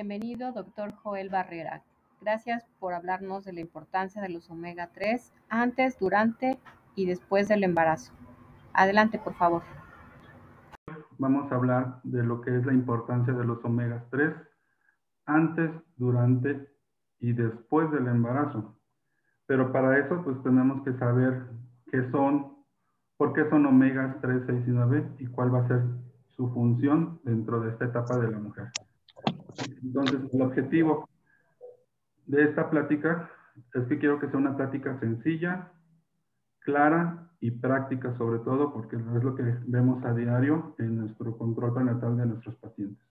bienvenido, doctor Joel Barrera. Gracias por hablarnos de la importancia de los omega 3 antes, durante y después del embarazo. Adelante, por favor. Vamos a hablar de lo que es la importancia de los omega 3 antes, durante y después del embarazo. Pero para eso, pues tenemos que saber qué son, por qué son omegas 3, 6 y 9 y cuál va a ser su función dentro de esta etapa de la mujer. Entonces, el objetivo de esta plática es que quiero que sea una plática sencilla, clara y práctica sobre todo, porque es lo que vemos a diario en nuestro control prenatal de nuestros pacientes.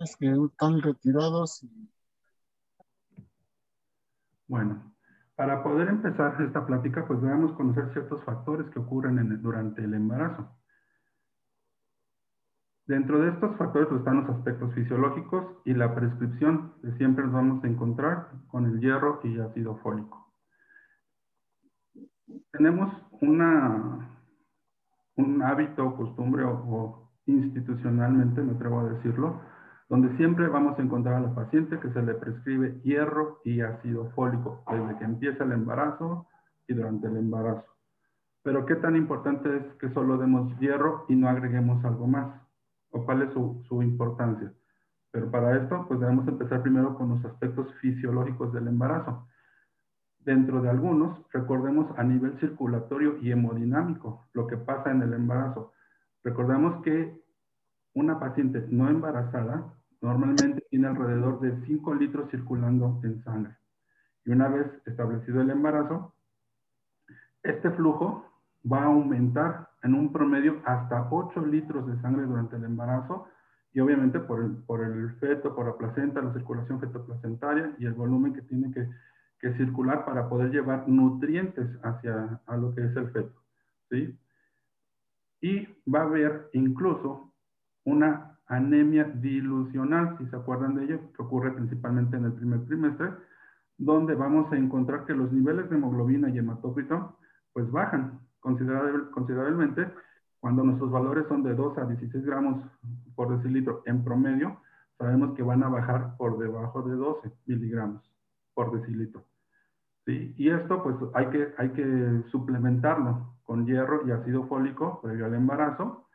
Es que están retirados. Bueno, para poder empezar esta plática, pues debemos conocer ciertos factores que ocurren durante el embarazo. Dentro de estos factores pues, están los aspectos fisiológicos y la prescripción, que siempre nos vamos a encontrar con el hierro y ácido fólico. Tenemos una, un hábito, costumbre o institucionalmente, me atrevo a decirlo, donde siempre vamos a encontrar a la paciente que se le prescribe hierro y ácido fólico desde que empieza el embarazo y durante el embarazo. Pero qué tan importante es que solo demos hierro y no agreguemos algo más, o cuál es su, su importancia. Pero para esto, pues debemos empezar primero con los aspectos fisiológicos del embarazo. Dentro de algunos, recordemos a nivel circulatorio y hemodinámico lo que pasa en el embarazo. Recordemos que una paciente no embarazada normalmente tiene alrededor de 5 litros circulando en sangre. Y una vez establecido el embarazo, este flujo va a aumentar en un promedio hasta 8 litros de sangre durante el embarazo y obviamente por el, por el feto, por la placenta, la circulación fetoplacentaria y el volumen que tiene que, que circular para poder llevar nutrientes hacia a lo que es el feto. ¿sí? Y va a haber incluso una anemia dilucional, si se acuerdan de ello, que ocurre principalmente en el primer trimestre, donde vamos a encontrar que los niveles de hemoglobina y hematócrito pues bajan considerablemente cuando nuestros valores son de 2 a 16 gramos por decilitro en promedio, sabemos que van a bajar por debajo de 12 miligramos por decilitro. ¿Sí? Y esto pues hay que, hay que suplementarlo con hierro y ácido fólico previo al embarazo.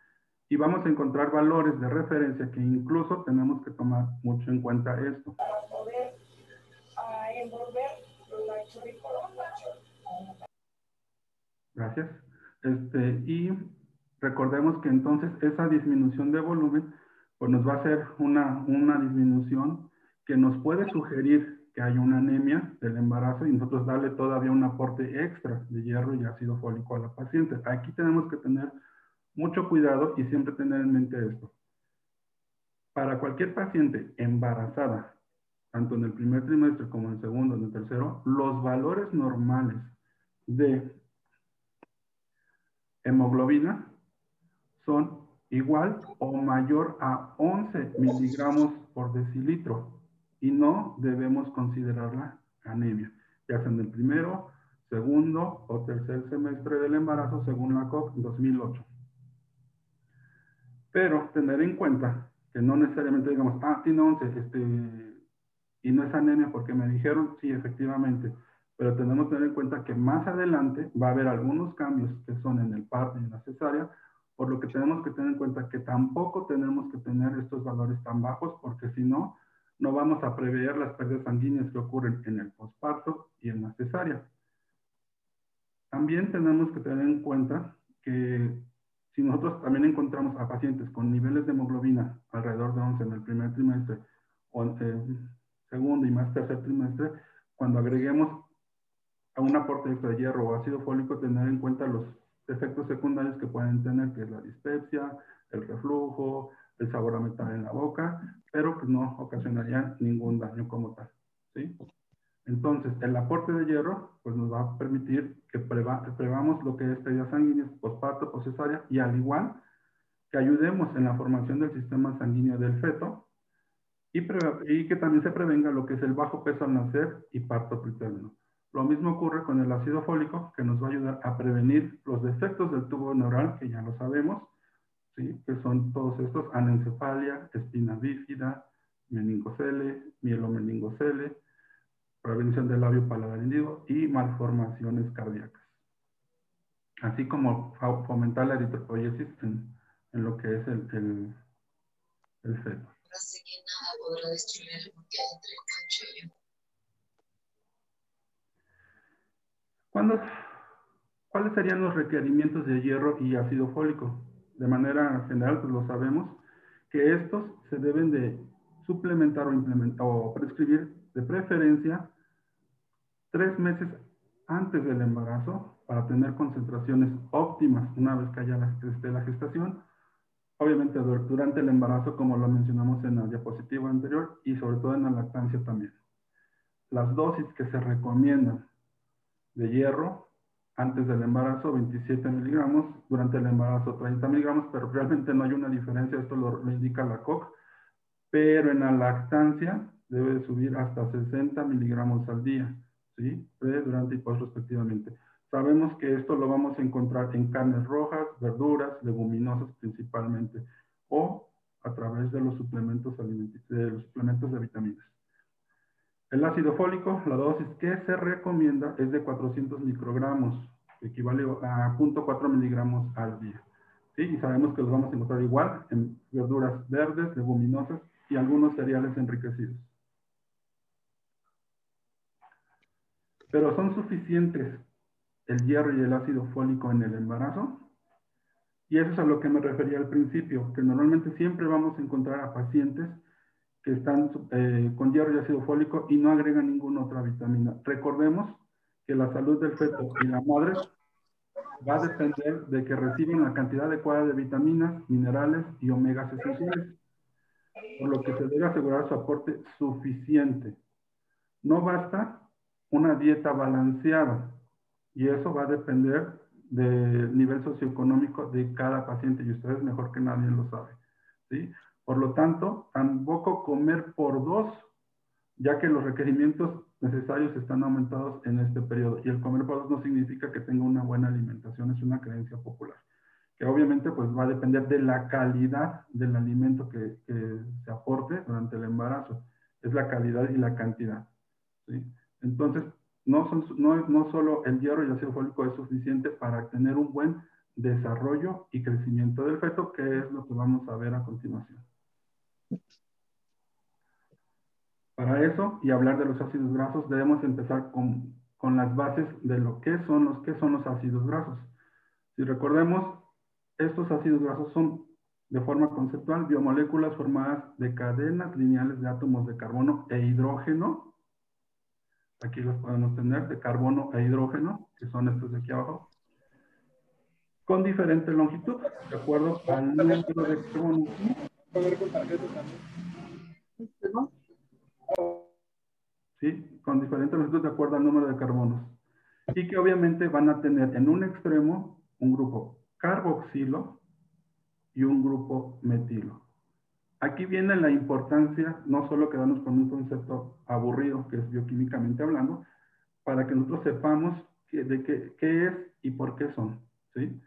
Y vamos a encontrar valores de referencia que incluso tenemos que tomar mucho en cuenta esto. Gracias. Este, y recordemos que entonces esa disminución de volumen pues nos va a hacer una, una disminución que nos puede sugerir que hay una anemia del embarazo y nosotros darle todavía un aporte extra de hierro y ácido fólico a la paciente. Aquí tenemos que tener mucho cuidado y siempre tener en mente esto. Para cualquier paciente embarazada, tanto en el primer trimestre como en el segundo, en el tercero, los valores normales de hemoglobina son igual o mayor a 11 miligramos por decilitro y no debemos considerarla anemia, ya sea en el primero, segundo o tercer semestre del embarazo según la COP 2008. Pero tener en cuenta que no necesariamente digamos, ah, tiene 11, este, y no es anemia porque me dijeron, sí, efectivamente, pero tenemos que tener en cuenta que más adelante va a haber algunos cambios que son en el parto y en la cesárea, por lo que tenemos que tener en cuenta que tampoco tenemos que tener estos valores tan bajos, porque si no, no vamos a prever las pérdidas sanguíneas que ocurren en el posparto y en la cesárea. También tenemos que tener en cuenta que si nosotros también encontramos a pacientes con niveles de hemoglobina alrededor de 11 en el primer trimestre o en el segundo y más tercer trimestre, cuando agreguemos a un aporte extra de hierro o ácido fólico, tener en cuenta los efectos secundarios que pueden tener, que es la dispepsia, el reflujo, el sabor a metal en la boca, pero pues no ocasionaría ningún daño como tal. ¿sí? Entonces, el aporte de hierro pues nos va a permitir que prevamos lo que es pérdidas sanguíneas, posparto, cesárea, y al igual que ayudemos en la formación del sistema sanguíneo del feto y, y que también se prevenga lo que es el bajo peso al nacer y parto preterno. Lo mismo ocurre con el ácido fólico, que nos va a ayudar a prevenir los defectos del tubo neural, que ya lo sabemos, ¿sí? que son todos estos, anencefalia, espina bífida, meningocele, mielomeningocele, prevención del labio paladar y malformaciones cardíacas. Así como fomentar la eritropoiesis en, en, lo que es el, el, el feto. ¿Cuáles serían los requerimientos de hierro y ácido fólico? De manera general, pues lo sabemos, que estos se deben de suplementar o implementar o prescribir de preferencia tres meses antes del embarazo para tener concentraciones óptimas una vez que haya la, esté la gestación. Obviamente durante el embarazo, como lo mencionamos en la diapositiva anterior, y sobre todo en la lactancia también. Las dosis que se recomiendan de hierro antes del embarazo 27 miligramos, durante el embarazo 30 miligramos, pero realmente no hay una diferencia, esto lo, indica la COC, pero en la lactancia debe subir hasta 60 miligramos al día, ¿sí? Pre, durante y post respectivamente. Sabemos que esto lo vamos a encontrar en carnes rojas, verduras, leguminosas principalmente, o a través de los suplementos, de los suplementos de vitaminas. El ácido fólico, la dosis que se recomienda es de 400 microgramos, equivale a 0.4 miligramos al día. ¿Sí? Y sabemos que los vamos a encontrar igual en verduras verdes, leguminosas y algunos cereales enriquecidos. Pero son suficientes el hierro y el ácido fólico en el embarazo. Y eso es a lo que me refería al principio, que normalmente siempre vamos a encontrar a pacientes que están eh, con hierro y ácido fólico y no agregan ninguna otra vitamina. Recordemos que la salud del feto y la madre va a depender de que reciban la cantidad adecuada de vitaminas, minerales y omegas esenciales, por lo que se debe asegurar su aporte suficiente. No basta una dieta balanceada y eso va a depender del nivel socioeconómico de cada paciente y ustedes mejor que nadie lo saben. ¿sí? Por lo tanto, tampoco comer por dos, ya que los requerimientos necesarios están aumentados en este periodo. Y el comer por dos no significa que tenga una buena alimentación, es una creencia popular. Que obviamente pues va a depender de la calidad del alimento que, se aporte durante el embarazo. Es la calidad y la cantidad. Entonces, no, son, no, no solo el hierro y el ácido fólico es suficiente para tener un buen desarrollo y crecimiento del feto, que es lo que vamos a ver a continuación. Para eso y hablar de los ácidos grasos debemos empezar con, con las bases de lo que son los, qué son los ácidos grasos. Si recordemos, estos ácidos grasos son de forma conceptual biomoléculas formadas de cadenas lineales de átomos de carbono e hidrógeno. Aquí los podemos tener de carbono e hidrógeno, que son estos de aquí abajo, con diferente longitud, de acuerdo al número de carbono ver con también. Sí, con diferentes residuos de acuerdo al número de carbonos. Y que obviamente van a tener en un extremo un grupo carboxilo y un grupo metilo. Aquí viene la importancia, no solo quedarnos con un concepto aburrido, que es bioquímicamente hablando, para que nosotros sepamos de qué, qué es y por qué son. ¿sí?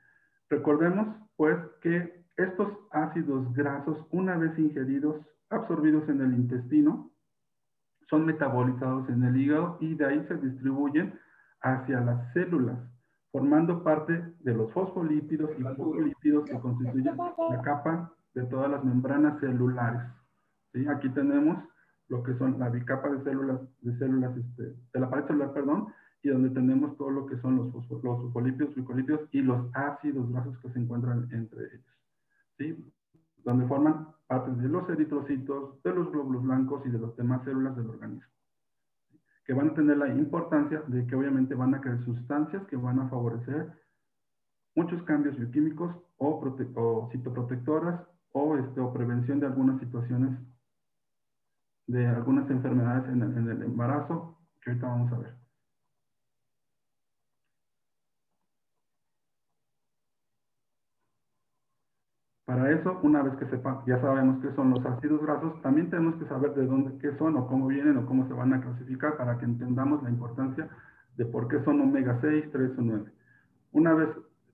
Recordemos, pues, que estos ácidos grasos, una vez ingeridos, absorbidos en el intestino, son metabolizados en el hígado y de ahí se distribuyen hacia las células, formando parte de los fosfolípidos y fosfolípidos que constituyen la capa de todas las membranas celulares. ¿Sí? Aquí tenemos lo que son la bicapa de células, de células, este, de la pared celular, perdón, y donde tenemos todo lo que son los, fosfolípidos, glicolípidos y los ácidos grasos que se encuentran entre ellos. ¿sí? Donde forman partes de los eritrocitos, de los glóbulos blancos y de las demás células del organismo, que van a tener la importancia de que obviamente van a crear sustancias que van a favorecer muchos cambios bioquímicos o, citoprotectoras o, este, o prevención de algunas situaciones, de algunas enfermedades en el, en el embarazo, que ahorita vamos a ver. Para eso, una vez que sepa, ya sabemos qué son los ácidos grasos, también tenemos que saber de dónde, qué son o cómo vienen o cómo se van a clasificar para que entendamos la importancia de por qué son omega 6, 3 o 9. Una vez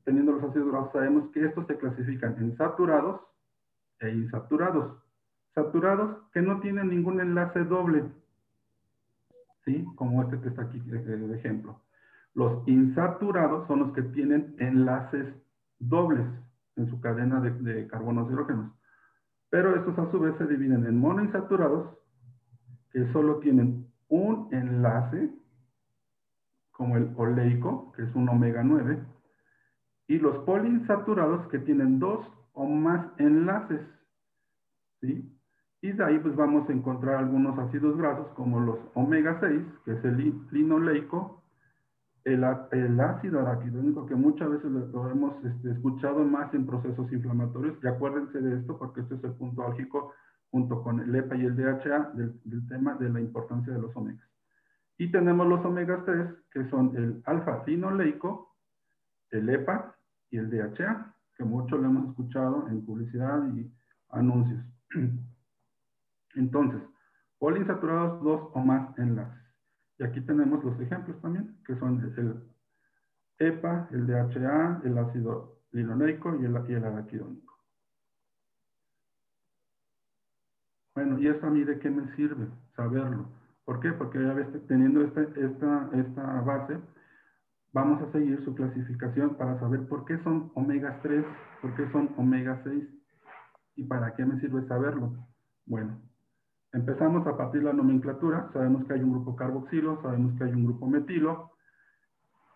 teniendo los ácidos grasos, sabemos que estos se clasifican en saturados e insaturados. Saturados que no tienen ningún enlace doble, ¿sí? Como este que está aquí de ejemplo. Los insaturados son los que tienen enlaces dobles en su cadena de, de carbonos hidrógenos. Pero estos a su vez se dividen en monoinsaturados, que solo tienen un enlace, como el oleico, que es un omega 9, y los poliinsaturados que tienen dos o más enlaces. ¿sí? Y de ahí pues vamos a encontrar algunos ácidos grasos como los omega 6, que es el linoleico, el, ácido araquidónico, que muchas veces lo, hemos este, escuchado más en procesos inflamatorios, y acuérdense de esto porque este es el punto álgico junto con el EPA y el DHA del, tema de la importancia de los omegas. Y tenemos los omegas 3, que son el alfa-linoleico, el EPA y el DHA, que mucho lo hemos escuchado en publicidad y anuncios. Entonces, poliinsaturados dos o más enlaces. Y aquí tenemos los ejemplos también, que son el EPA, el DHA, el ácido linoleico y el, y araquidónico. Bueno, ¿y eso a mí de qué me sirve? Saberlo. ¿Por qué? Porque ya teniendo esta, esta, esta base, vamos a seguir su clasificación para saber por qué son omega 3, por qué son omega 6 y para qué me sirve saberlo. Bueno, Empezamos a partir de la nomenclatura, sabemos que hay un grupo carboxilo, sabemos que hay un grupo metilo,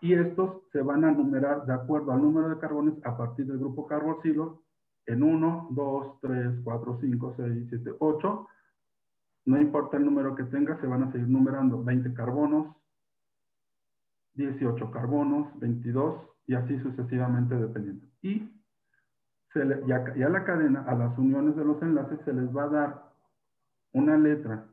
y estos se van a numerar de acuerdo al número de carbones a partir del grupo carboxilo en 1, 2, 3, 4, 5, 6, 7, 8. No importa el número que tenga, se van a seguir numerando 20 carbonos, 18 carbonos, 22 y así sucesivamente dependiendo. Y, se le, y a la cadena, a las uniones de los enlaces, se les va a dar una letra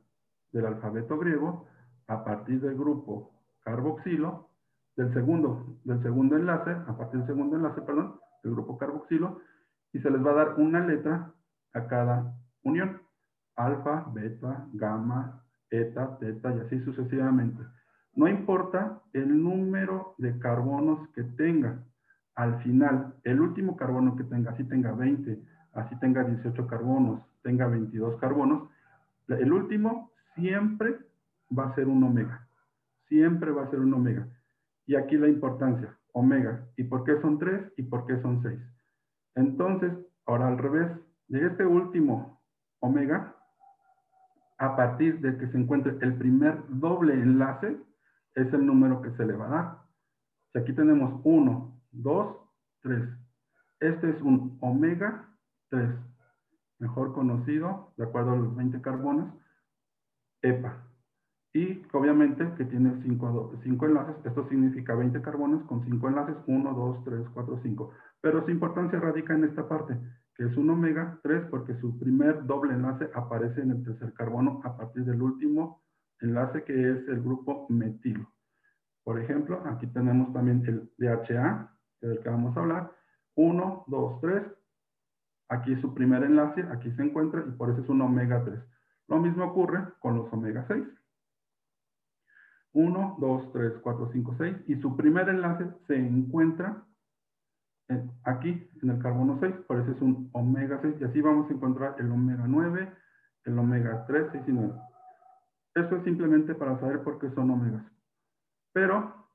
del alfabeto griego a partir del grupo carboxilo, del segundo, del segundo enlace, a partir del segundo enlace, perdón, del grupo carboxilo, y se les va a dar una letra a cada unión. Alfa, beta, gamma, eta, teta y así sucesivamente. No importa el número de carbonos que tenga. Al final, el último carbono que tenga, así tenga 20, así tenga 18 carbonos, tenga 22 carbonos, el último siempre va a ser un omega. Siempre va a ser un omega. Y aquí la importancia, omega. ¿Y por qué son tres y por qué son seis? Entonces, ahora al revés, de este último omega, a partir de que se encuentre el primer doble enlace, es el número que se le va a dar. Si aquí tenemos 1, 2, 3. Este es un omega 3 mejor conocido, de acuerdo a los 20 carbones, EPA. Y obviamente que tiene 5 enlaces, esto significa 20 carbones con 5 enlaces, 1, 2, 3, 4, 5. Pero su importancia radica en esta parte, que es un omega 3 porque su primer doble enlace aparece en el tercer carbono a partir del último enlace que es el grupo metilo. Por ejemplo, aquí tenemos también el DHA, del que vamos a hablar. 1, 2, 3, Aquí su primer enlace, aquí se encuentra y por eso es un omega 3. Lo mismo ocurre con los omega 6. 1, 2, 3, 4, 5, 6 y su primer enlace se encuentra aquí en el carbono 6, por eso es un omega 6 y así vamos a encontrar el omega 9, el omega 3, 6 y 9. Eso es simplemente para saber por qué son omegas. Pero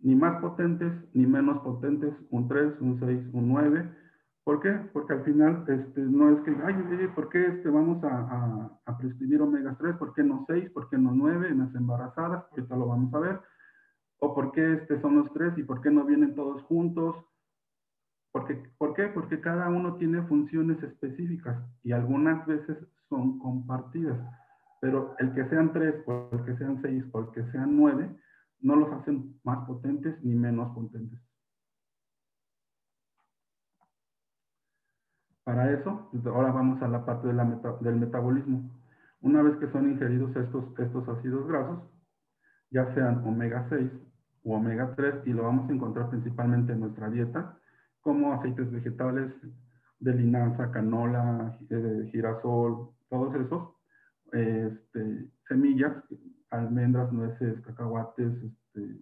ni más potentes ni menos potentes, un 3, un 6, un 9 ¿Por qué? Porque al final este, no es que, ay, ¿por qué este, vamos a, prescribir omega 3? ¿Por qué no 6? ¿Por qué no 9 en las embarazadas? Ahorita lo vamos a ver. ¿O por qué este, son los tres y por qué no vienen todos juntos? Porque, ¿Por qué? Porque cada uno tiene funciones específicas y algunas veces son compartidas. Pero el que sean tres, o el que sean seis, o el que sean nueve, no los hacen más potentes ni menos potentes. Para eso, pues, ahora vamos a la parte del metabolismo. Una vez que son ingeridos estos, estos ácidos grasos, ya sean omega 6 o omega 3, y lo vamos a encontrar principalmente en nuestra dieta, como aceites vegetales, de linaza, canola, de girasol, todos esos, este, semillas, almendras, nueces, cacahuates, este,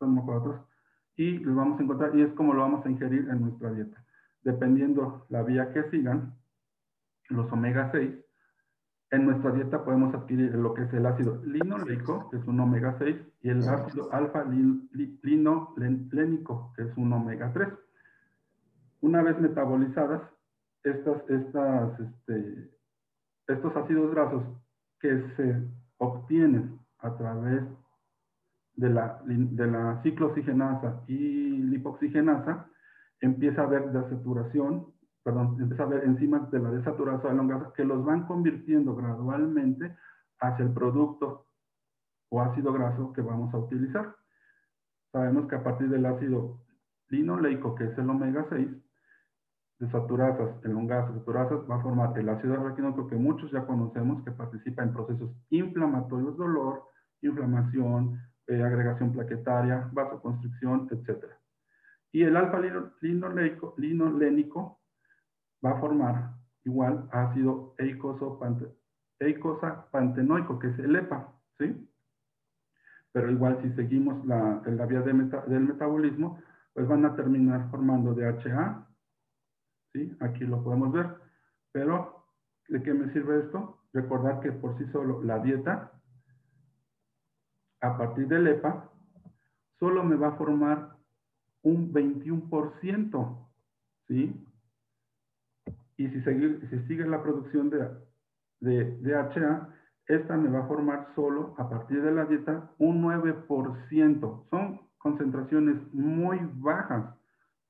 otros, y los vamos a encontrar, y es como lo vamos a ingerir en nuestra dieta. Dependiendo la vía que sigan, los omega 6, en nuestra dieta podemos adquirir lo que es el ácido linoleico, que es un omega 6, y el ácido alfa linolénico, que es un omega 3. Una vez metabolizadas, estas, este, estos ácidos grasos que se obtienen a través de la, de la ciclooxigenasa y lipoxigenasa, empieza a haber desaturación, perdón, empieza a haber enzimas de la desaturasa elongada que los van convirtiendo gradualmente hacia el producto o ácido graso que vamos a utilizar. Sabemos que a partir del ácido linoleico, que es el omega 6, desaturasas, elongadas, desaturasas, va a formar el ácido araquidónico que muchos ya conocemos, que participa en procesos inflamatorios, dolor, inflamación, eh, agregación plaquetaria, vasoconstricción, etc. Y el alfa linolénico va a formar igual ácido eicosapantenoico, que es el EPA, ¿sí? Pero igual si seguimos la, la vía del metabolismo, pues van a terminar formando DHA, ¿sí? Aquí lo podemos ver. Pero, ¿de qué me sirve esto? Recordar que por sí solo la dieta a partir del EPA, solo me va a formar un 21%, ¿sí? Y si, si sigue la producción de, de DHA, esta me va a formar solo a partir de la dieta un 9%. Son concentraciones muy bajas,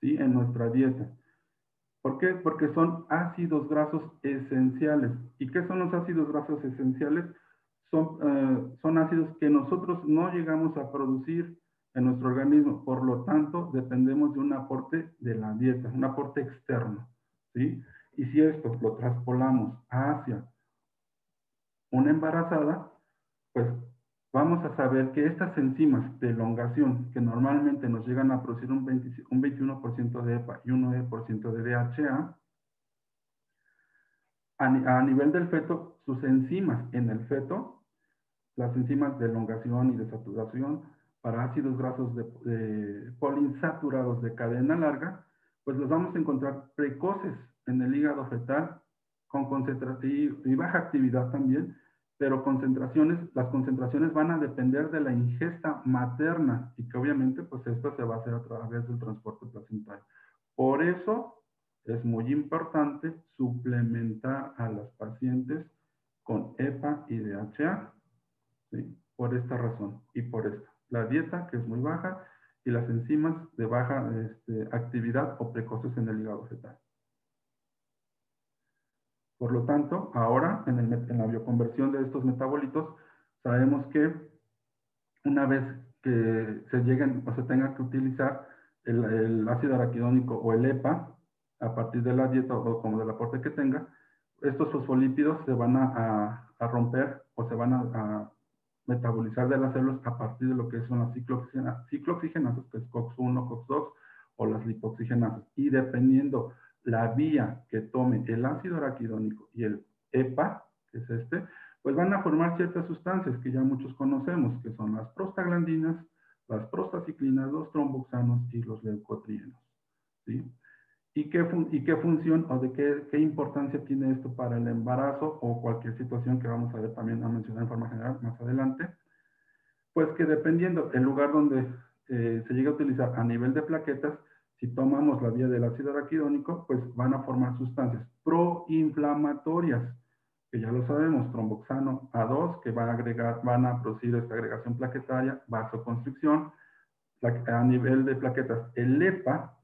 ¿sí? En nuestra dieta. ¿Por qué? Porque son ácidos grasos esenciales. ¿Y qué son los ácidos grasos esenciales? son, eh, son ácidos que nosotros no llegamos a producir en nuestro organismo. Por lo tanto, dependemos de un aporte de la dieta, un aporte externo. ¿sí? Y si esto lo traspolamos hacia una embarazada, pues vamos a saber que estas enzimas de elongación que normalmente nos llegan a producir un, 21% de EPA y un 9% de DHA, a, nivel del feto, sus enzimas en el feto las enzimas de elongación y de saturación para ácidos grasos de, poliinsaturados de cadena larga, pues los vamos a encontrar precoces en el hígado fetal con concentración y baja actividad también, pero concentraciones, las concentraciones van a depender de la ingesta materna y que obviamente pues esto se va a hacer a través del transporte placentario. Por eso es muy importante suplementar a las pacientes con EPA y DHA. Por esta razón y por esta. La dieta, que es muy baja, y las enzimas de baja este, actividad o precoces en el hígado fetal. Por lo tanto, ahora en, en, la bioconversión de estos metabolitos, sabemos que una vez que se lleguen o se tenga que utilizar el, ácido araquidónico o el EPA, a partir de la dieta o como del aporte que tenga, estos fosfolípidos se van a, a romper o se van a, metabolizar de las células a partir de lo que son las ciclooxigenasas, que es COX-1, COX-2 o las lipoxigenasas. Y dependiendo la vía que tome el ácido araquidónico y el EPA, que es este, pues van a formar ciertas sustancias que ya muchos conocemos, que son las prostaglandinas, las prostaciclinas, los tromboxanos y los leucotrienos. ¿sí? ¿Y qué, ¿Y qué función o de qué, qué, importancia tiene esto para el embarazo o cualquier situación que vamos a ver también a mencionar en forma general más adelante? Pues que dependiendo el lugar donde eh, se llega a utilizar a nivel de plaquetas, si tomamos la vía del ácido araquidónico, pues van a formar sustancias proinflamatorias, que ya lo sabemos, tromboxano A2, que van a agregar, van a producir esta agregación plaquetaria, vasoconstricción, a nivel de plaquetas, el EPA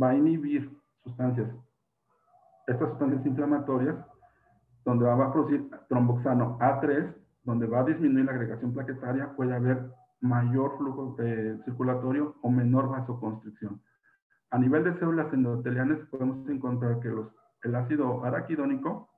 va a inhibir sustancias, estas sustancias inflamatorias, donde va a producir tromboxano A3, donde va a disminuir la agregación plaquetaria, puede haber mayor flujo eh, circulatorio o menor vasoconstricción. A nivel de células endotelianas podemos encontrar que los, el ácido araquidónico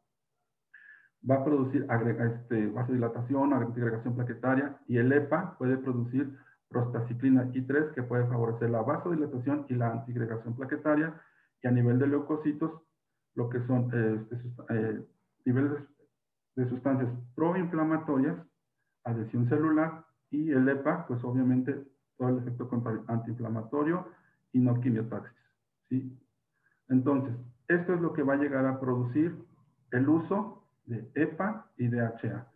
va a producir este, vasodilatación, agregación plaquetaria y el EPA puede producir prostaciclina I3 que puede favorecer la vasodilatación y la antigregación plaquetaria a nivel de leucocitos, lo que son eh, niveles de sustancias proinflamatorias, adhesión celular y el EPA, pues obviamente todo el efecto antiinflamatorio y no quimiotaxis. ¿sí? Entonces, esto es lo que va a llegar a producir el uso de EPA y DHA,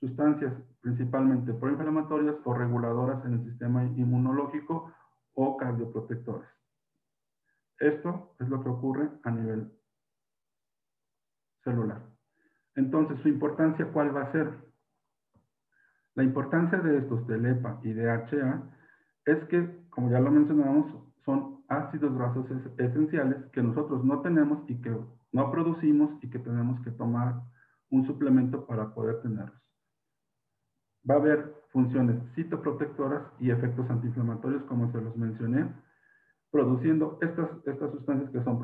sustancias principalmente proinflamatorias o reguladoras en el sistema inmunológico o cardioprotectores. Esto es lo que ocurre a nivel celular. Entonces, su importancia, ¿cuál va a ser? La importancia de estos, del EPA y DHA, es que, como ya lo mencionamos, son ácidos grasos esenciales que nosotros no tenemos y que no producimos y que tenemos que tomar un suplemento para poder tenerlos. Va a haber funciones citoprotectoras y efectos antiinflamatorios, como se los mencioné, produciendo estas, estas sustancias que son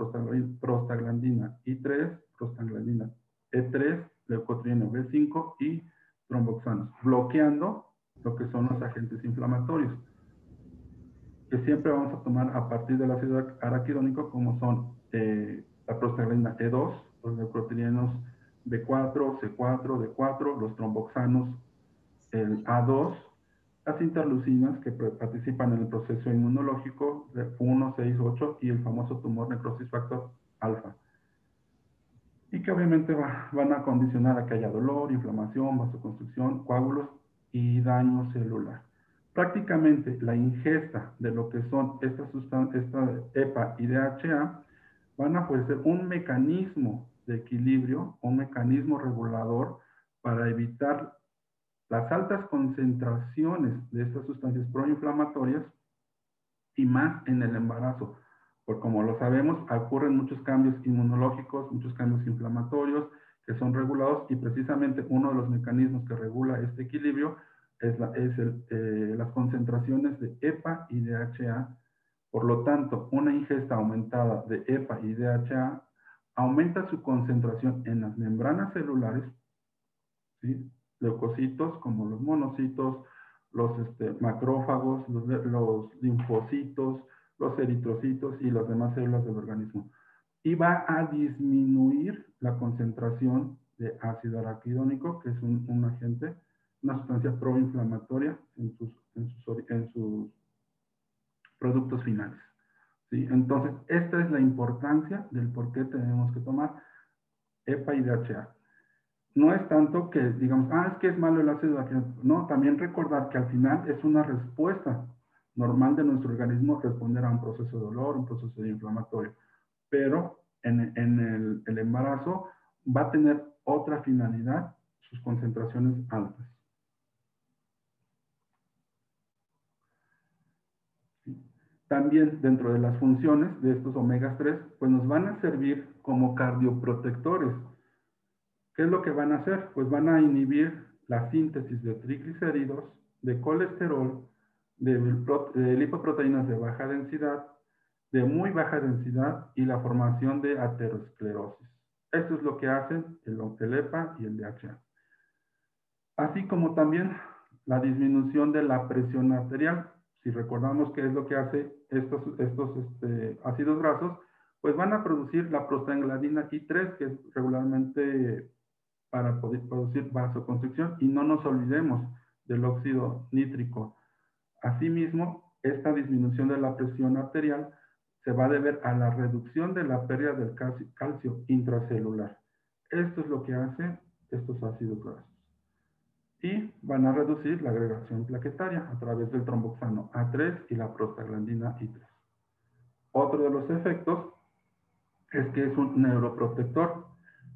prostaglandina I3, prostaglandina E3, leucotrieno B5 y tromboxanos, bloqueando lo que son los agentes inflamatorios que siempre vamos a tomar a partir del ácido araquidónico, como son eh, la prostaglandina E2, los neurotrienos B4, C4, D4, los tromboxanos, el A2, las interlucinas que participan en el proceso inmunológico de 1, 6, 8 y el famoso tumor necrosis factor alfa. Y que obviamente van a condicionar a que haya dolor, inflamación, vasoconstricción, coágulos y daño celular prácticamente la ingesta de lo que son estas sustancias, esta EPA y DHA, van a ofrecer un mecanismo de equilibrio, un mecanismo regulador para evitar las altas concentraciones de estas sustancias proinflamatorias y más en el embarazo. Porque como lo sabemos, ocurren muchos cambios inmunológicos, muchos cambios inflamatorios que son regulados y precisamente uno de los mecanismos que regula este equilibrio es, eh, las concentraciones de EPA y DHA. Por lo tanto, una ingesta aumentada de EPA y DHA aumenta su concentración en las membranas celulares, leucocitos como los monocitos, los este, macrófagos, los, linfocitos, los eritrocitos y las demás células del organismo. Y va a disminuir la concentración de ácido araquidónico, que es un, un agente una sustancia proinflamatoria en sus, en sus, en sus productos finales. ¿sí? Entonces, esta es la importancia del por qué tenemos que tomar EPA y DHA. No es tanto que digamos, ah, es que es malo el ácido No, también recordar que al final es una respuesta normal de nuestro organismo responder a un proceso de dolor, un proceso de inflamatorio. Pero en, en el, el embarazo va a tener otra finalidad, sus concentraciones altas. También dentro de las funciones de estos omegas 3, pues nos van a servir como cardioprotectores. ¿Qué es lo que van a hacer? Pues van a inhibir la síntesis de triglicéridos, de colesterol, de, lipoproteínas de baja densidad, de muy baja densidad y la formación de aterosclerosis. Esto es lo que hacen el, el EPA y el DHA. Así como también la disminución de la presión arterial. Si recordamos qué es lo que hace estos, este, ácidos grasos, pues van a producir la prostaglandina I3, que es regularmente para poder producir vasoconstricción, y no nos olvidemos del óxido nítrico. Asimismo, esta disminución de la presión arterial se va a deber a la reducción de la pérdida del calcio intracelular. Esto es lo que hacen estos ácidos grasos y van a reducir la agregación plaquetaria a través del tromboxano A3 y la prostaglandina I3. Otro de los efectos es que es un neuroprotector.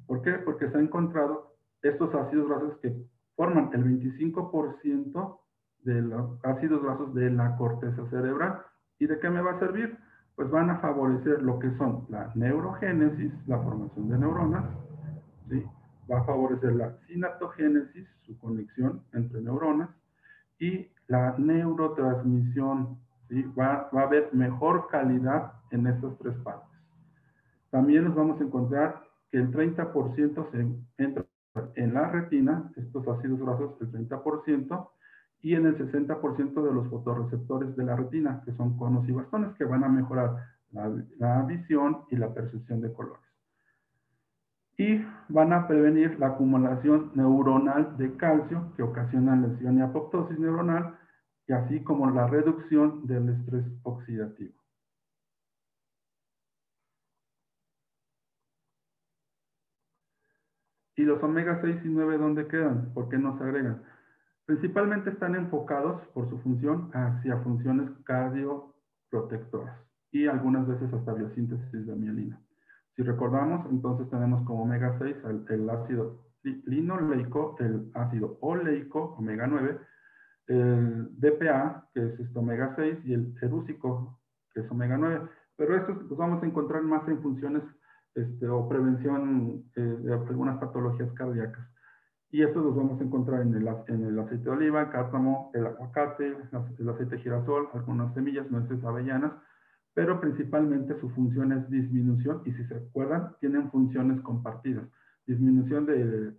¿Por qué? Porque se han encontrado estos ácidos grasos que forman el 25% de los ácidos grasos de la corteza cerebral. ¿Y de qué me va a servir? Pues van a favorecer lo que son la neurogénesis, la formación de neuronas, ¿sí? va a favorecer la sinaptogénesis, su conexión entre neuronas, y la neurotransmisión. ¿sí? Va, va, a haber mejor calidad en estas tres partes. También nos vamos a encontrar que el 30% se entra en la retina, estos ácidos grasos, el 30%, y en el 60% de los fotorreceptores de la retina, que son conos y bastones, que van a mejorar la, la visión y la percepción de colores. y van a prevenir la acumulación neuronal de calcio que ocasiona lesión y apoptosis neuronal y así como la reducción del estrés oxidativo. ¿Y los omega 6 y 9 dónde quedan? ¿Por qué no se agregan? Principalmente están enfocados por su función hacia funciones cardioprotectoras y algunas veces hasta biosíntesis de mielina. Si recordamos, entonces tenemos como omega 6 el, ácido linoleico, el ácido oleico, omega 9, el DPA, que es este omega 6, y el erúsico, que es omega 9. Pero estos los vamos a encontrar más en funciones este, o prevención eh, de algunas patologías cardíacas. Y estos los vamos a encontrar en el, aceite de oliva, el cártamo, el aguacate, el aceite de girasol, algunas semillas, nueces, avellanas, pero principalmente su función es disminución y si se acuerdan, tienen funciones compartidas. Disminución de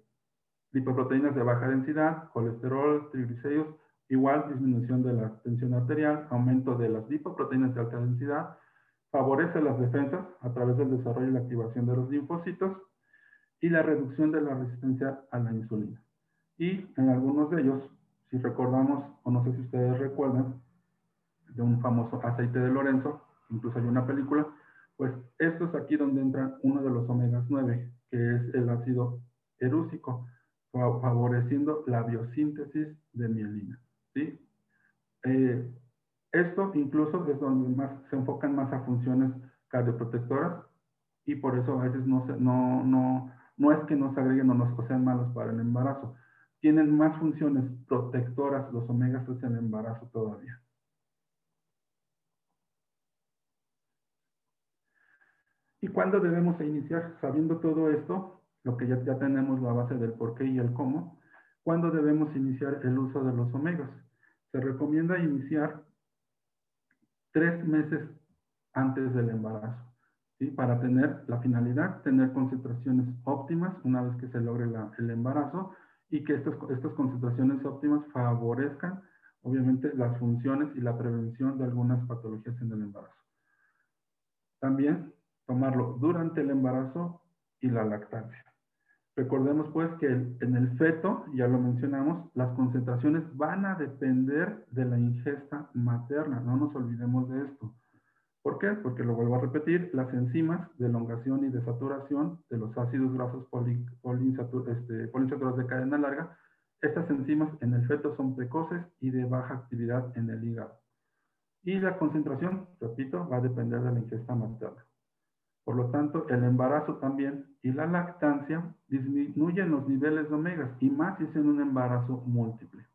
lipoproteínas de baja densidad, colesterol, triglicéridos, igual disminución de la tensión arterial, aumento de las lipoproteínas de alta densidad, favorece las defensas a través del desarrollo y la activación de los linfocitos y la reducción de la resistencia a la insulina. Y en algunos de ellos, si recordamos, o no sé si ustedes recuerdan, de un famoso aceite de Lorenzo, incluso hay una película, pues esto es aquí donde entra uno de los omegas 9, que es el ácido erúsico, favoreciendo la biosíntesis de mielina. ¿sí? Eh, esto incluso es donde más, se enfocan más a funciones cardioprotectoras y por eso a veces no, no, no, no es que no se agreguen o, no, sean malos para el embarazo. Tienen más funciones protectoras los omegas 3 en el embarazo todavía. ¿Y cuándo debemos iniciar? Sabiendo todo esto, lo que ya, ya tenemos la base del por qué y el cómo, ¿cuándo debemos iniciar el uso de los omegas? Se recomienda iniciar tres meses antes del embarazo, ¿sí? para tener la finalidad, tener concentraciones óptimas una vez que se logre el embarazo y que estas, estas concentraciones óptimas favorezcan, obviamente, las funciones y la prevención de algunas patologías en el embarazo. También tomarlo durante el embarazo y la lactancia. Recordemos pues que en el feto, ya lo mencionamos, las concentraciones van a depender de la ingesta materna, no nos olvidemos de esto. ¿Por qué? Porque lo vuelvo a repetir, las enzimas de elongación y de saturación de los ácidos grasos este, poliinsaturados de cadena larga, estas enzimas en el feto son precoces y de baja actividad en el hígado. Y la concentración, repito, va a depender de la ingesta materna. Por lo tanto, el embarazo también y la lactancia disminuyen los niveles de omegas y más si es en un embarazo múltiple.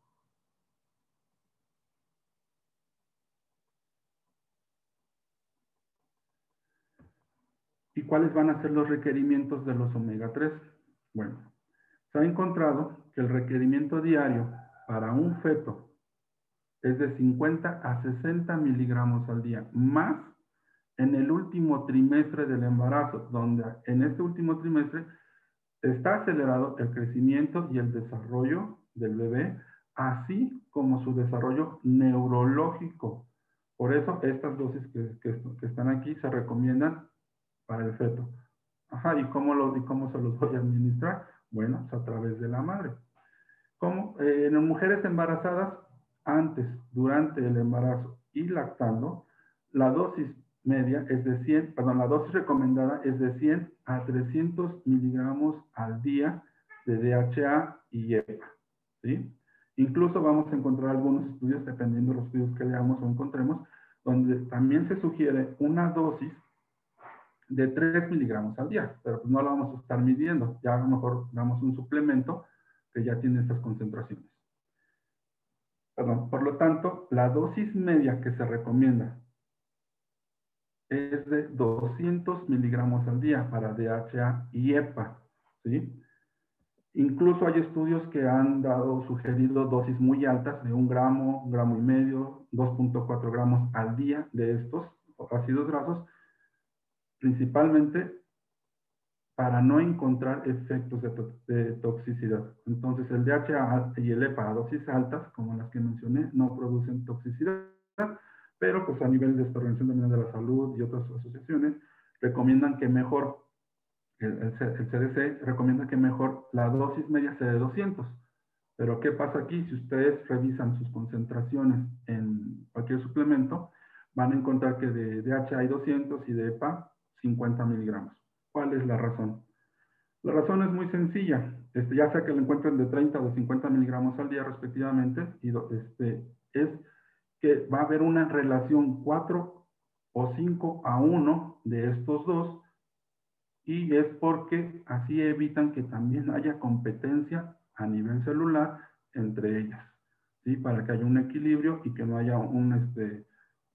¿Y cuáles van a ser los requerimientos de los omega 3? Bueno, se ha encontrado que el requerimiento diario para un feto es de 50 a 60 miligramos al día, más en el último trimestre del embarazo, donde en este último trimestre está acelerado el crecimiento y el desarrollo del bebé, así como su desarrollo neurológico. Por eso estas dosis que, están aquí se recomiendan para el feto. Ajá, ¿y cómo, lo, y cómo se los voy a administrar? Bueno, a través de la madre. Como eh, en mujeres embarazadas, antes, durante el embarazo y lactando, la dosis media es de 100, perdón, la dosis recomendada es de 100 a 300 miligramos al día de DHA y EPA, ¿sí? Incluso vamos a encontrar algunos estudios, dependiendo de los estudios que leamos o encontremos, donde también se sugiere una dosis de 3 miligramos al día, pero pues no la vamos a estar midiendo, ya a lo mejor damos un suplemento que ya tiene estas concentraciones. Perdón, por lo tanto, la dosis media que se recomienda es de 200 miligramos al día para DHA y EPA, ¿sí? Incluso hay estudios que han dado, sugerido dosis muy altas de un gramo, un gramo y medio, 2.4 gramos al día de estos ácidos grasos, principalmente para no encontrar efectos de, de, toxicidad. Entonces, el DHA y el EPA a dosis altas, como las que mencioné, no producen toxicidad, pero pues a nivel de esta Organización de la Salud y otras asociaciones recomiendan que mejor el, CDC recomienda que mejor la dosis media sea de 200. Pero ¿qué pasa aquí? Si ustedes revisan sus concentraciones en cualquier suplemento, van a encontrar que de DHA hay 200 y de EPA 50 miligramos. ¿Cuál es la razón? La razón es muy sencilla, este, ya sea que lo encuentren de 30 o de 50 miligramos al día respectivamente, y este, es que va a haber una relación 4 o 5 a 1 de estos dos, y es porque así evitan que también haya competencia a nivel celular entre ellas, ¿sí? Para que haya un equilibrio y que no haya este,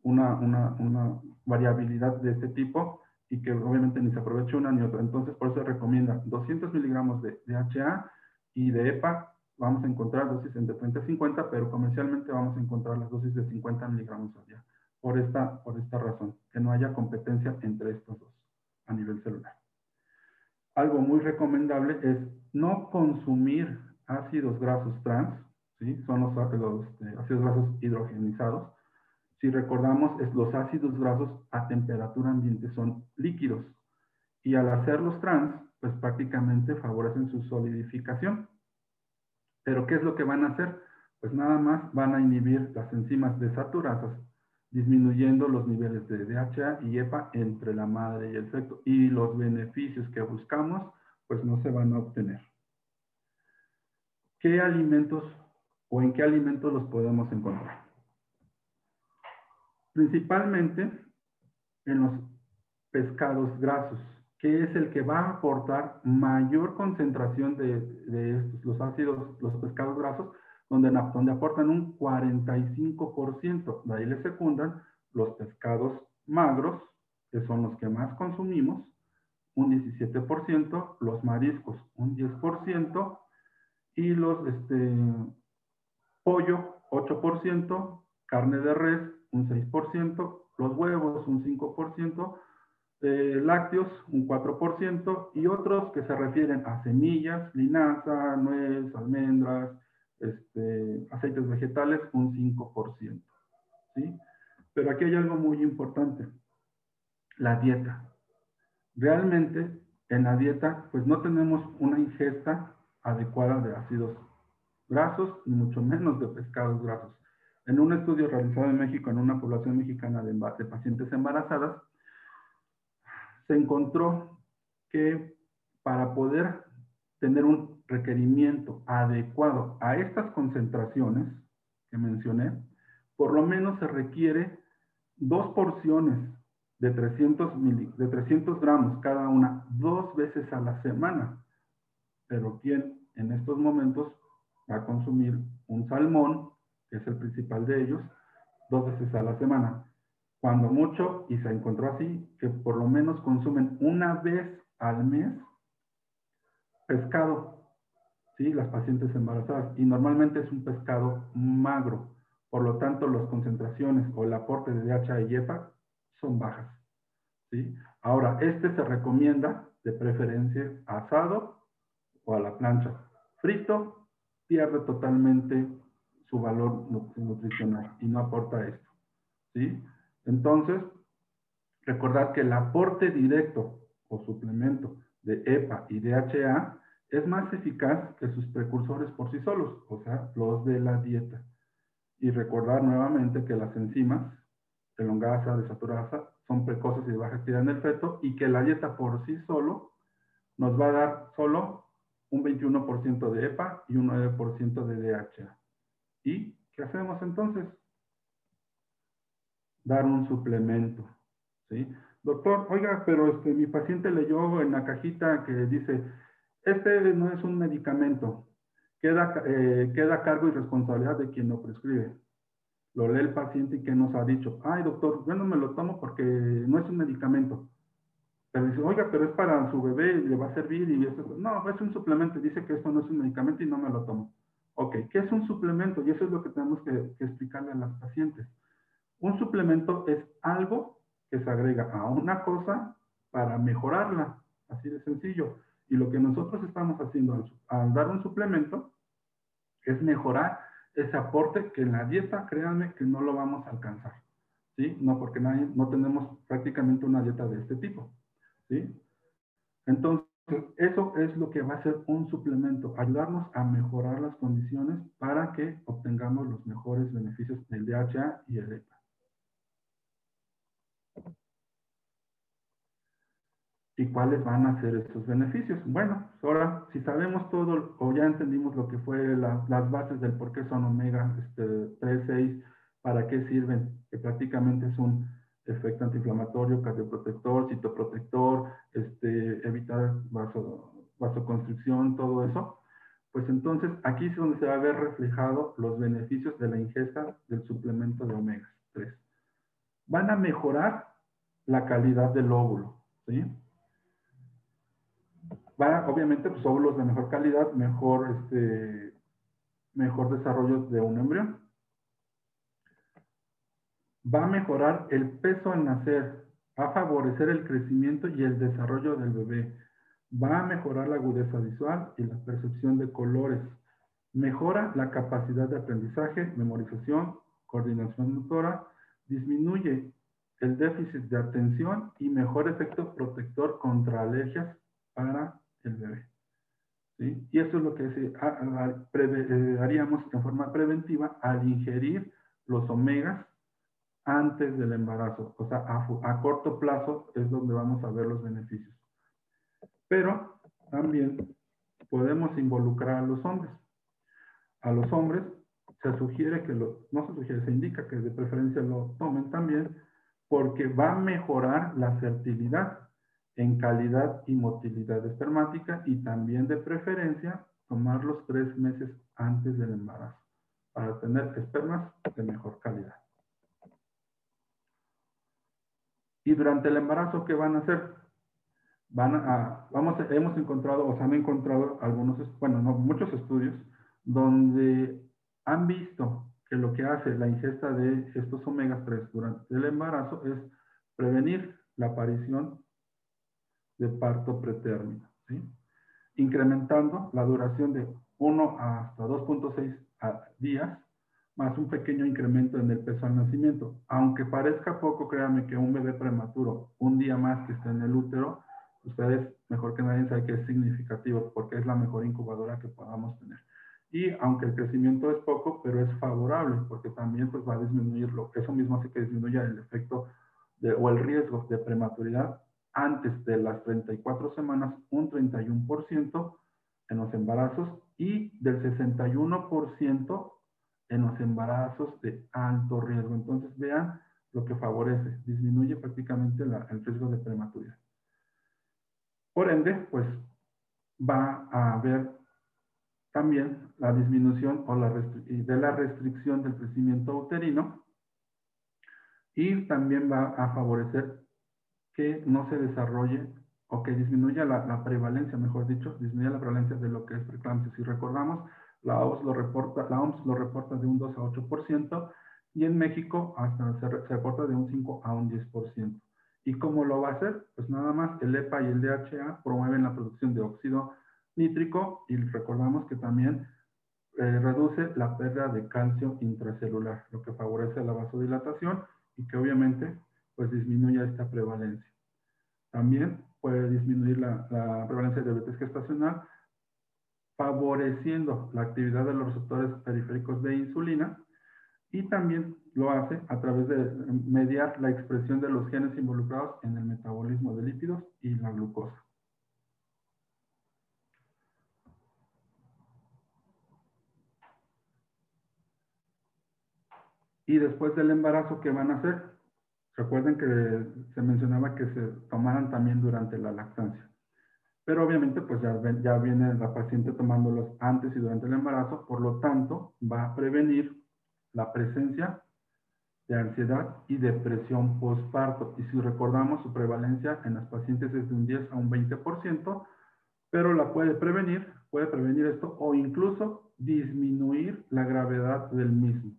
una, una, una variabilidad de este tipo y que obviamente ni se aproveche una ni otra. Entonces, por eso recomienda 200 miligramos de DHA y de EPA. Vamos a encontrar dosis entre 30 y 50, pero comercialmente vamos a encontrar las dosis de 50 miligramos al día. Por esta, por esta razón, que no haya competencia entre estos dos a nivel celular. Algo muy recomendable es no consumir ácidos grasos trans, ¿sí? son los, los este, ácidos grasos hidrogenizados, si recordamos, es los ácidos grasos a temperatura ambiente son líquidos y al hacerlos trans, pues prácticamente favorecen su solidificación. Pero ¿qué es lo que van a hacer? Pues nada más van a inhibir las enzimas desaturasas, disminuyendo los niveles de DHA y EPA entre la madre y el feto. Y los beneficios que buscamos, pues no se van a obtener. ¿Qué alimentos o en qué alimentos los podemos encontrar? principalmente en los pescados grasos, que es el que va a aportar mayor concentración de, estos, los ácidos, los pescados grasos, donde, donde aportan un 45%. De ahí le secundan los pescados magros, que son los que más consumimos, un 17%, los mariscos, un 10%, y los este, pollo, 8%, carne de res, un 6%, los huevos un 5%, eh, lácteos un 4% y otros que se refieren a semillas, linaza, nuez, almendras, este, aceites vegetales un 5%. ¿sí? Pero aquí hay algo muy importante, la dieta. Realmente en la dieta pues no tenemos una ingesta adecuada de ácidos grasos, ni mucho menos de pescados grasos. En un estudio realizado en México en una población mexicana de, pacientes embarazadas, se encontró que para poder tener un requerimiento adecuado a estas concentraciones que mencioné, por lo menos se requiere dos porciones de 300, de 300 gramos cada una, dos veces a la semana. Pero ¿quién en estos momentos va a consumir un salmón que es el principal de ellos, dos veces a la semana. Cuando mucho, y se encontró así, que por lo menos consumen una vez al mes pescado, ¿sí? Las pacientes embarazadas. Y normalmente es un pescado magro. Por lo tanto, las concentraciones o el aporte de DHA y EPA son bajas. ¿sí? Ahora, este se recomienda de preferencia asado o a la plancha. Frito pierde totalmente su valor nutricional y no aporta esto. ¿sí? Entonces, recordar que el aporte directo o suplemento de EPA y DHA es más eficaz que sus precursores por sí solos, o sea, los de la dieta. Y recordar nuevamente que las enzimas, elongasa, desaturasa, son precoces y de baja actividad en el feto y que la dieta por sí solo nos va a dar solo un 21% de EPA y un 9% de DHA. ¿Y qué hacemos entonces? Dar un suplemento. ¿sí? Doctor, oiga, pero este, mi paciente leyó en la cajita que dice, este no es un medicamento, queda, eh, queda cargo y responsabilidad de quien lo prescribe. Lo lee el paciente y que nos ha dicho, ay doctor, yo no me lo tomo porque no es un medicamento. Pero dice, oiga, pero es para su bebé, y le va a servir y esto. No, es un suplemento, dice que esto no es un medicamento y no me lo tomo. Ok, ¿qué es un suplemento? Y eso es lo que tenemos que, explicarle a las pacientes. Un suplemento es algo que se agrega a una cosa para mejorarla, así de sencillo. Y lo que nosotros estamos haciendo al, dar un suplemento es mejorar ese aporte que en la dieta, créanme que no lo vamos a alcanzar. ¿Sí? No, porque nadie, no tenemos prácticamente una dieta de este tipo. ¿Sí? Entonces, eso es lo que va a ser un suplemento, ayudarnos a mejorar las condiciones para que obtengamos los mejores beneficios del DHA y el EPA. ¿Y cuáles van a ser estos beneficios? Bueno, ahora, si sabemos todo o ya entendimos lo que fue las bases del por qué son omega este, 3, 6, para qué sirven, que prácticamente es un efecto antiinflamatorio, cardioprotector, citoprotector, este, evitar vaso, vasoconstricción, todo eso, pues entonces aquí es donde se va a ver reflejado los beneficios de la ingesta del suplemento de omega 3. Van a mejorar la calidad del óvulo, ¿sí? Va, obviamente, pues óvulos de mejor calidad, mejor, este, mejor desarrollo de un embrión. Va a mejorar el peso al nacer, va a favorecer el crecimiento y el desarrollo del bebé, va a mejorar la agudeza visual y la percepción de colores, mejora la capacidad de aprendizaje, memorización, coordinación motora, disminuye el déficit de atención y mejor efecto protector contra alergias para el bebé. Y eso es lo que eh, haríamos en forma preventiva al ingerir los omegas antes del embarazo. O sea, a, corto plazo es donde vamos a ver los beneficios. Pero también podemos involucrar a los hombres. A los hombres se sugiere que lo, no se sugiere, se indica que de preferencia lo tomen también porque va a mejorar la fertilidad en calidad y motilidad espermática y también de preferencia tomarlos tres meses antes del embarazo para tener espermas de mejor calidad. Y durante el embarazo, ¿qué van a hacer? Van a, vamos, hemos encontrado, o se han encontrado algunos, bueno, no, muchos estudios donde han visto que lo que hace la ingesta de estos omega 3 durante el embarazo es prevenir la aparición de parto pretérmino, ¿sí? incrementando la duración de 1 hasta 2.6 días, más un pequeño incremento en el peso al nacimiento. Aunque parezca poco, créanme que un bebé prematuro, un día más que esté en el útero, ustedes mejor que nadie saben que es significativo porque es la mejor incubadora que podamos tener. Y aunque el crecimiento es poco, pero es favorable porque también pues va a disminuir lo que eso mismo hace que disminuya el efecto o el riesgo de prematuridad antes de las 34 semanas un 31% en los embarazos y del 61% en los embarazos de alto riesgo. Entonces vean lo que favorece, disminuye prácticamente el riesgo de prematuridad. Por ende, pues va a haber también la disminución o la de la restricción del crecimiento uterino y también va a favorecer que no se desarrolle o que disminuya la, prevalencia, mejor dicho, disminuya la prevalencia de lo que es preeclampsia. Si recordamos, la OMS lo reporta, de un 2 a 8% y en México hasta se, reporta de un 5 a un 10%. ¿Y cómo lo va a hacer? Pues nada más el EPA y el DHA promueven la producción de óxido nítrico y recordamos que también eh, reduce la pérdida de calcio intracelular, lo que favorece la vasodilatación y que obviamente pues disminuye esta prevalencia. También puede disminuir la, prevalencia de diabetes gestacional, favoreciendo la actividad de los receptores periféricos de insulina y también lo hace a través de mediar la expresión de los genes involucrados en el metabolismo de lípidos y la glucosa. Y después del embarazo, ¿qué van a hacer? Recuerden que se mencionaba que se tomaran también durante la lactancia. Pero obviamente pues ya, viene la paciente tomándolos antes y durante el embarazo, por lo tanto va a prevenir la presencia de ansiedad y depresión postparto. Y si recordamos, su prevalencia en las pacientes es de un 10 a un 20%, pero la puede prevenir, puede prevenir esto o incluso disminuir la gravedad del mismo.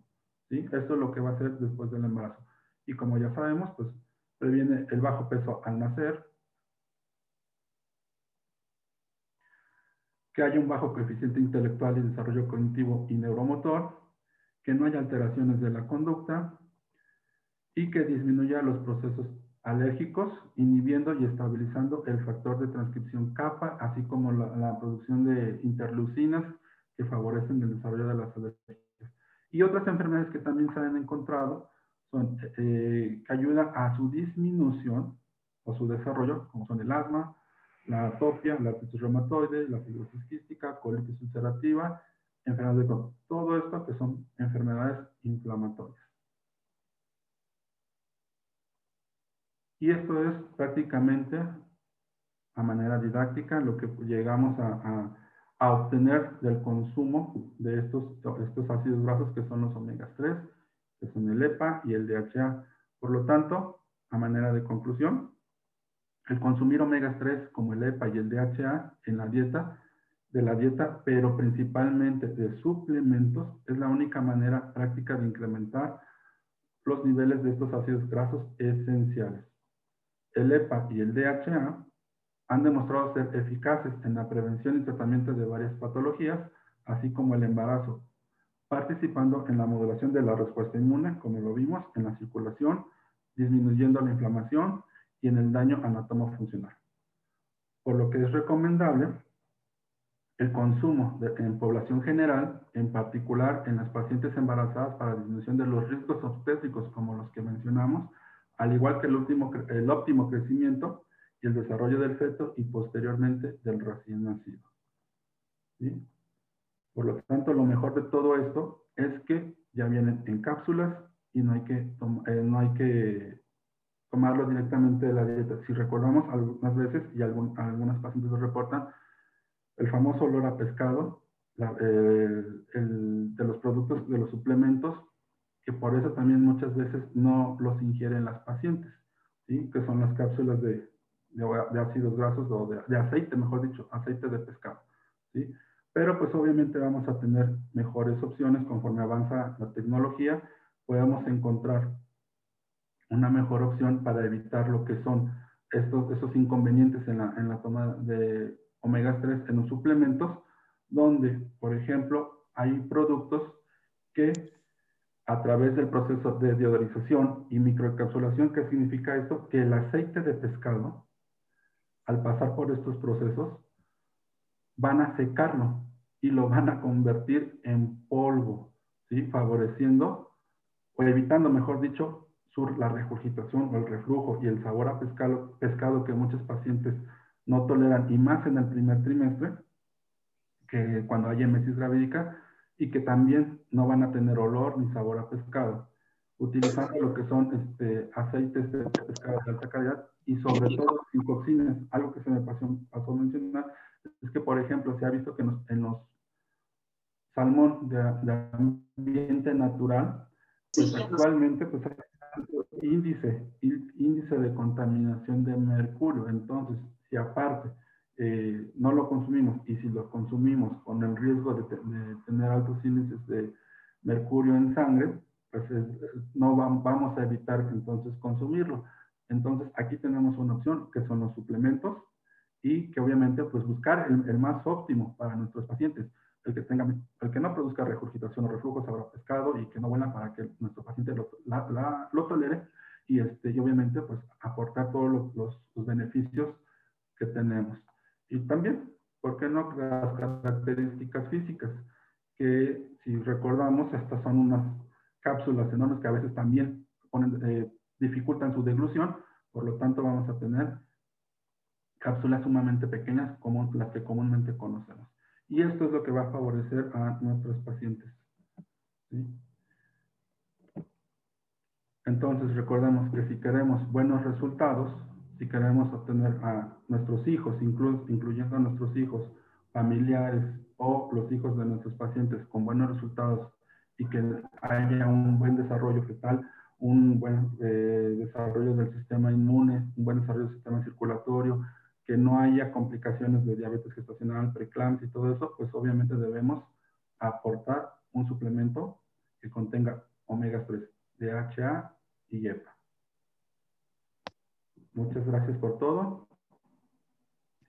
¿sí? Esto es lo que va a hacer después del embarazo. Y como ya sabemos, pues previene el bajo peso al nacer, que haya un bajo coeficiente intelectual y desarrollo cognitivo y neuromotor, que no haya alteraciones de la conducta. Y que disminuya los procesos alérgicos, inhibiendo y estabilizando el factor de transcripción kappa, así como la, producción de interleucinas que favorecen el desarrollo de las alergias. Y otras enfermedades que también se han encontrado eh, que ayudan a su disminución o su desarrollo, como son el asma, la atopia, la artritis reumatoide, la fibrosis quística, colitis ulcerativa, enfermedades de Crohn. Todo esto que son enfermedades inflamatorias. Y esto es prácticamente a manera didáctica lo que llegamos a, obtener del consumo de estos, estos ácidos grasos que son los omegas 3, que son el EPA y el DHA. Por lo tanto, a manera de conclusión, el consumir omegas 3 como el EPA y el DHA en la dieta, de la dieta, pero principalmente de suplementos, es la única manera práctica de incrementar los niveles de estos ácidos grasos esenciales. El EPA y el DHA han demostrado ser eficaces en la prevención y tratamiento de varias patologías, así como el embarazo, participando en la modulación de la respuesta inmune, como lo vimos, en la circulación, disminuyendo la inflamación y en el daño anatomo-funcional. Por lo que es recomendable el consumo en población general, en particular en las pacientes embarazadas para disminución de los riesgos obstétricos como los que mencionamos, al igual que el, último, el óptimo crecimiento y el desarrollo del feto y posteriormente del recién nacido. Por lo tanto, lo mejor de todo esto es que ya vienen en cápsulas y no hay que, eh, no hay que tomarlo directamente de la dieta. Si recordamos algunas veces, y algunas pacientes lo reportan, el famoso olor a pescado, de los productos, de los suplementos, que por eso también muchas veces no los ingieren las pacientes, ¿sí? que son las cápsulas de, de, ácidos grasos o de, aceite, mejor dicho, aceite de pescado. ¿sí? Pero pues obviamente vamos a tener mejores opciones conforme avanza la tecnología, podemos encontrar una mejor opción para evitar lo que son estos, esos inconvenientes en la, en la toma de omega 3 en los suplementos, donde, por ejemplo, hay productos que a través del proceso de deodorización y microencapsulación, ¿qué significa esto? Que el aceite de pescado, al pasar por estos procesos, van a secarlo y lo van a convertir en polvo, ¿sí? favoreciendo o evitando, mejor dicho, la regurgitación o el reflujo y el sabor a pescado, pescado que muchos pacientes no toleran, y más en el primer trimestre, que cuando hay emesis gravídica, y que también no van a tener olor ni sabor a pescado, utilizando lo que son este, aceites de pescado de alta calidad y sobre todo sin toxinas. Algo que se me pasó, pasó a mencionar es que, por ejemplo, se ha visto que en los salmón de, ambiente natural, pues actualmente pues hay índice, índice de contaminación de mercurio. Entonces, si aparte eh, no lo consumimos y si lo consumimos con el riesgo de, tener altos índices de mercurio en sangre, pues no vamos a evitar entonces consumirlo. Entonces aquí tenemos una opción que son los suplementos y que obviamente pues buscar el, más óptimo para nuestros pacientes, el que tenga, el que no produzca regurgitación o reflujo sabor pescado y que no vuela para que nuestro paciente lo, lo tolere y, este, y obviamente pues aportar todos los, los beneficios que tenemos. Y también, ¿por qué no las características físicas? Que si recordamos, estas son unas cápsulas enormes que a veces también eh, dificultan su deglución, por lo tanto vamos a tener cápsulas sumamente pequeñas como las que comúnmente conocemos. Y esto es lo que va a favorecer a nuestros pacientes. Entonces, recordemos que si queremos buenos resultados, si queremos obtener a nuestros hijos, incluyendo a nuestros hijos familiares o los hijos de nuestros pacientes con buenos resultados y que haya un buen desarrollo fetal, un buen eh, desarrollo del sistema inmune, un buen desarrollo del sistema circulatorio, que no haya complicaciones de diabetes gestacional, preeclampsia y todo eso, pues obviamente debemos aportar un suplemento que contenga omega 3, DHA y EPA. Muchas gracias por todo.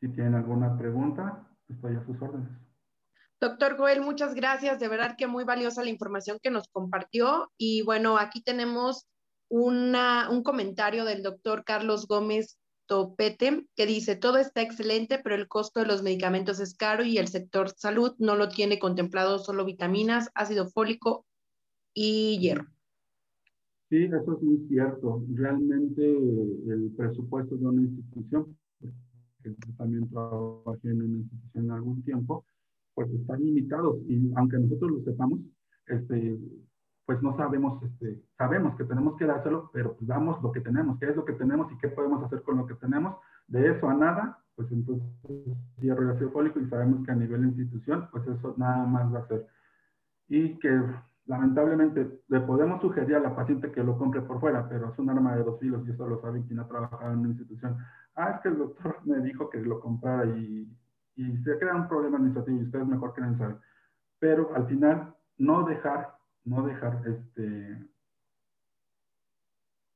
Si tienen alguna pregunta, estoy a sus órdenes. Doctor Joel, muchas gracias. De verdad que muy valiosa la información que nos compartió. Y bueno, aquí tenemos una, un comentario del doctor Carlos Gómez Topete que dice, todo está excelente, pero el costo de los medicamentos es caro y el sector salud no lo tiene contemplado solo vitaminas, ácido fólico y hierro. Sí, eso es muy cierto. Realmente el presupuesto de una institución, que también trabajé en una institución en algún tiempo, pues están limitados y aunque nosotros lo sepamos, este, pues no sabemos, este, sabemos que tenemos que dárselo, pero pues damos lo que tenemos, qué es lo que tenemos y qué podemos hacer con lo que tenemos. De eso a nada, pues entonces hierro y ácido fólico y sabemos que a nivel institución, pues eso nada más va a ser. Y que lamentablemente le podemos sugerir a la paciente que lo compre por fuera, pero es un arma de dos filos y eso lo sabe quien ha trabajado en una institución. Ah, es que el doctor me dijo que lo comprara y, y se crea un problema administrativo y ustedes mejor quieren saber. Pero al final, no dejar no dejar este,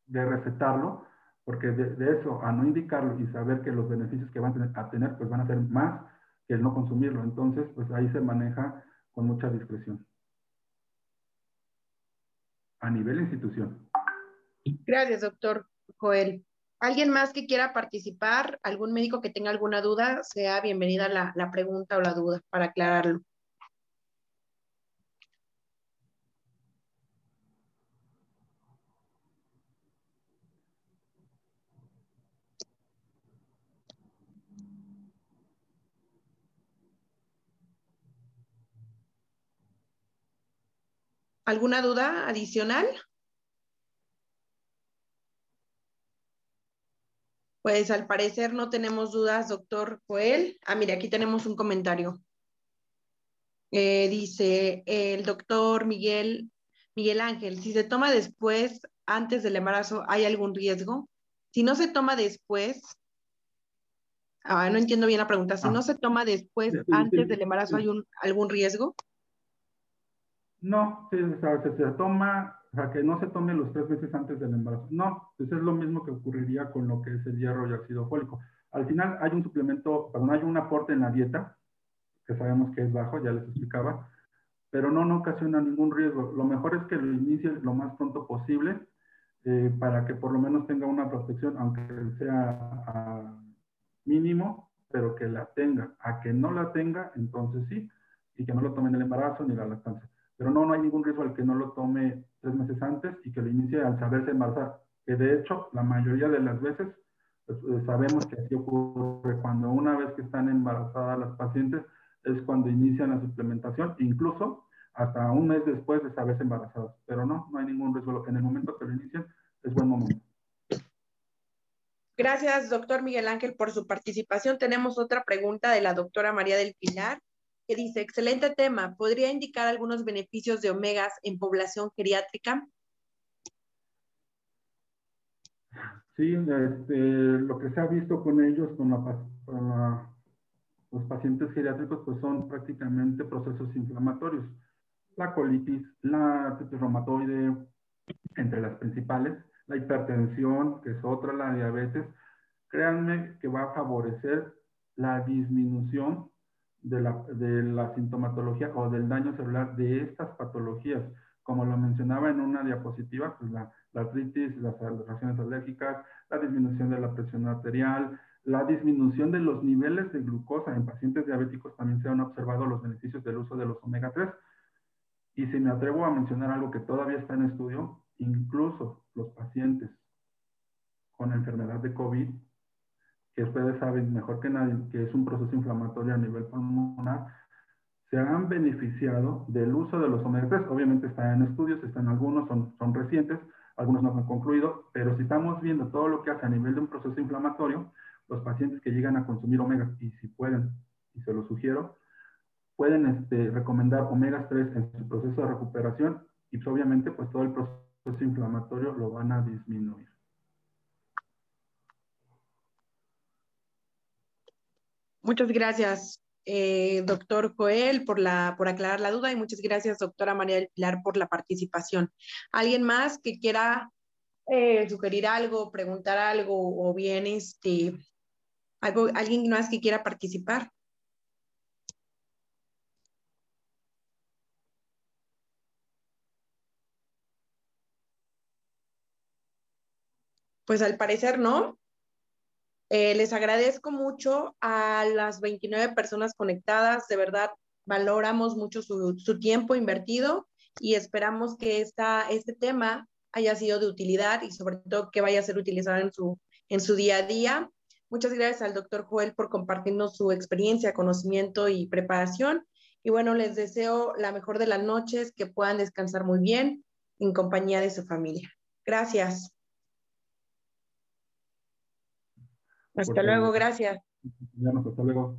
de recetarlo, porque de, eso a no indicarlo y saber que los beneficios que van a tener, pues van a ser más que el no consumirlo. Entonces, pues ahí se maneja con mucha discreción. A nivel institución. Gracias, doctor Joel. ¿Alguien más que quiera participar? ¿Algún médico que tenga alguna duda? Sea bienvenida la, la pregunta o la duda para aclararlo. ¿Alguna duda adicional? Pues al parecer no tenemos dudas, doctor Joel. Ah, mire, aquí tenemos un comentario. Eh, dice el doctor Miguel, Miguel Ángel, si se toma después, antes del embarazo, ¿hay algún riesgo? Si no se toma después, ah, no entiendo bien la pregunta, si ah. no se toma después, antes del embarazo, ¿hay un, algún riesgo? No, se, se toma, o sea, que no se tome los tres meses antes del embarazo. No, pues es lo mismo que ocurriría con lo que es el hierro y ácido fólico. Al final hay un suplemento, perdón, hay un aporte en la dieta, que sabemos que es bajo, ya les explicaba, pero no, no ocasiona ningún riesgo. Lo mejor es que lo inicie lo más pronto posible eh, para que por lo menos tenga una protección, aunque sea mínimo, pero que la tenga. A que no la tenga, entonces sí, y que no lo tomen el embarazo ni la lactancia. Pero no, no hay ningún riesgo al que no lo tome tres meses antes y que lo inicie al saberse embarazar. Que de hecho, la mayoría de las veces pues, eh, sabemos que así ocurre cuando una vez que están embarazadas las pacientes es cuando inician la suplementación, incluso hasta un mes después de saberse embarazadas. Pero no, no hay ningún riesgo. En el momento que lo inician es buen momento. Gracias, doctor Miguel Ángel, por su participación. Tenemos otra pregunta de la doctora María del Pilar que dice, excelente tema, ¿podría indicar algunos beneficios de omegas en población geriátrica? Sí, este, lo que se ha visto con ellos, con, los pacientes geriátricos, pues son prácticamente procesos inflamatorios. La colitis, la artritis reumatoide, entre las principales, la hipertensión, que es otra, la diabetes, créanme que va a favorecer la disminución de la, sintomatología o del daño celular de estas patologías. Como lo mencionaba en una diapositiva, pues la, la artritis, las reacciones alérgicas, la disminución de la presión arterial, la disminución de los niveles de glucosa en pacientes diabéticos también se han observado los beneficios del uso de los omega 3. Y si me atrevo a mencionar algo que todavía está en estudio, incluso los pacientes con enfermedad de COVID que ustedes saben mejor que nadie que es un proceso inflamatorio a nivel pulmonar, se han beneficiado del uso de los omega 3. Obviamente están en estudios, están algunos, son, son recientes, algunos no han concluido, pero si estamos viendo todo lo que hace a nivel de un proceso inflamatorio, los pacientes que llegan a consumir omegas, y si pueden, y se lo sugiero, pueden este, recomendar omegas 3 en su proceso de recuperación y pues, obviamente pues todo el proceso inflamatorio lo van a disminuir. Muchas gracias, eh, doctor Joel, por, la, por aclarar la duda y muchas gracias, doctora María del Pilar, por la participación. ¿Alguien más que quiera eh, sugerir algo, preguntar algo o bien este, algo, alguien más que quiera participar? Pues al parecer no. Eh, les agradezco mucho a las 29 personas conectadas. De verdad, valoramos mucho su, su tiempo invertido y esperamos que esta, este tema haya sido de utilidad y sobre todo que vaya a ser utilizado en su, en su día a día. Muchas gracias al doctor Joel por compartirnos su experiencia, conocimiento y preparación. Y bueno, les deseo la mejor de las noches, que puedan descansar muy bien en compañía de su familia. Gracias. Hasta luego, gracias. Hasta luego.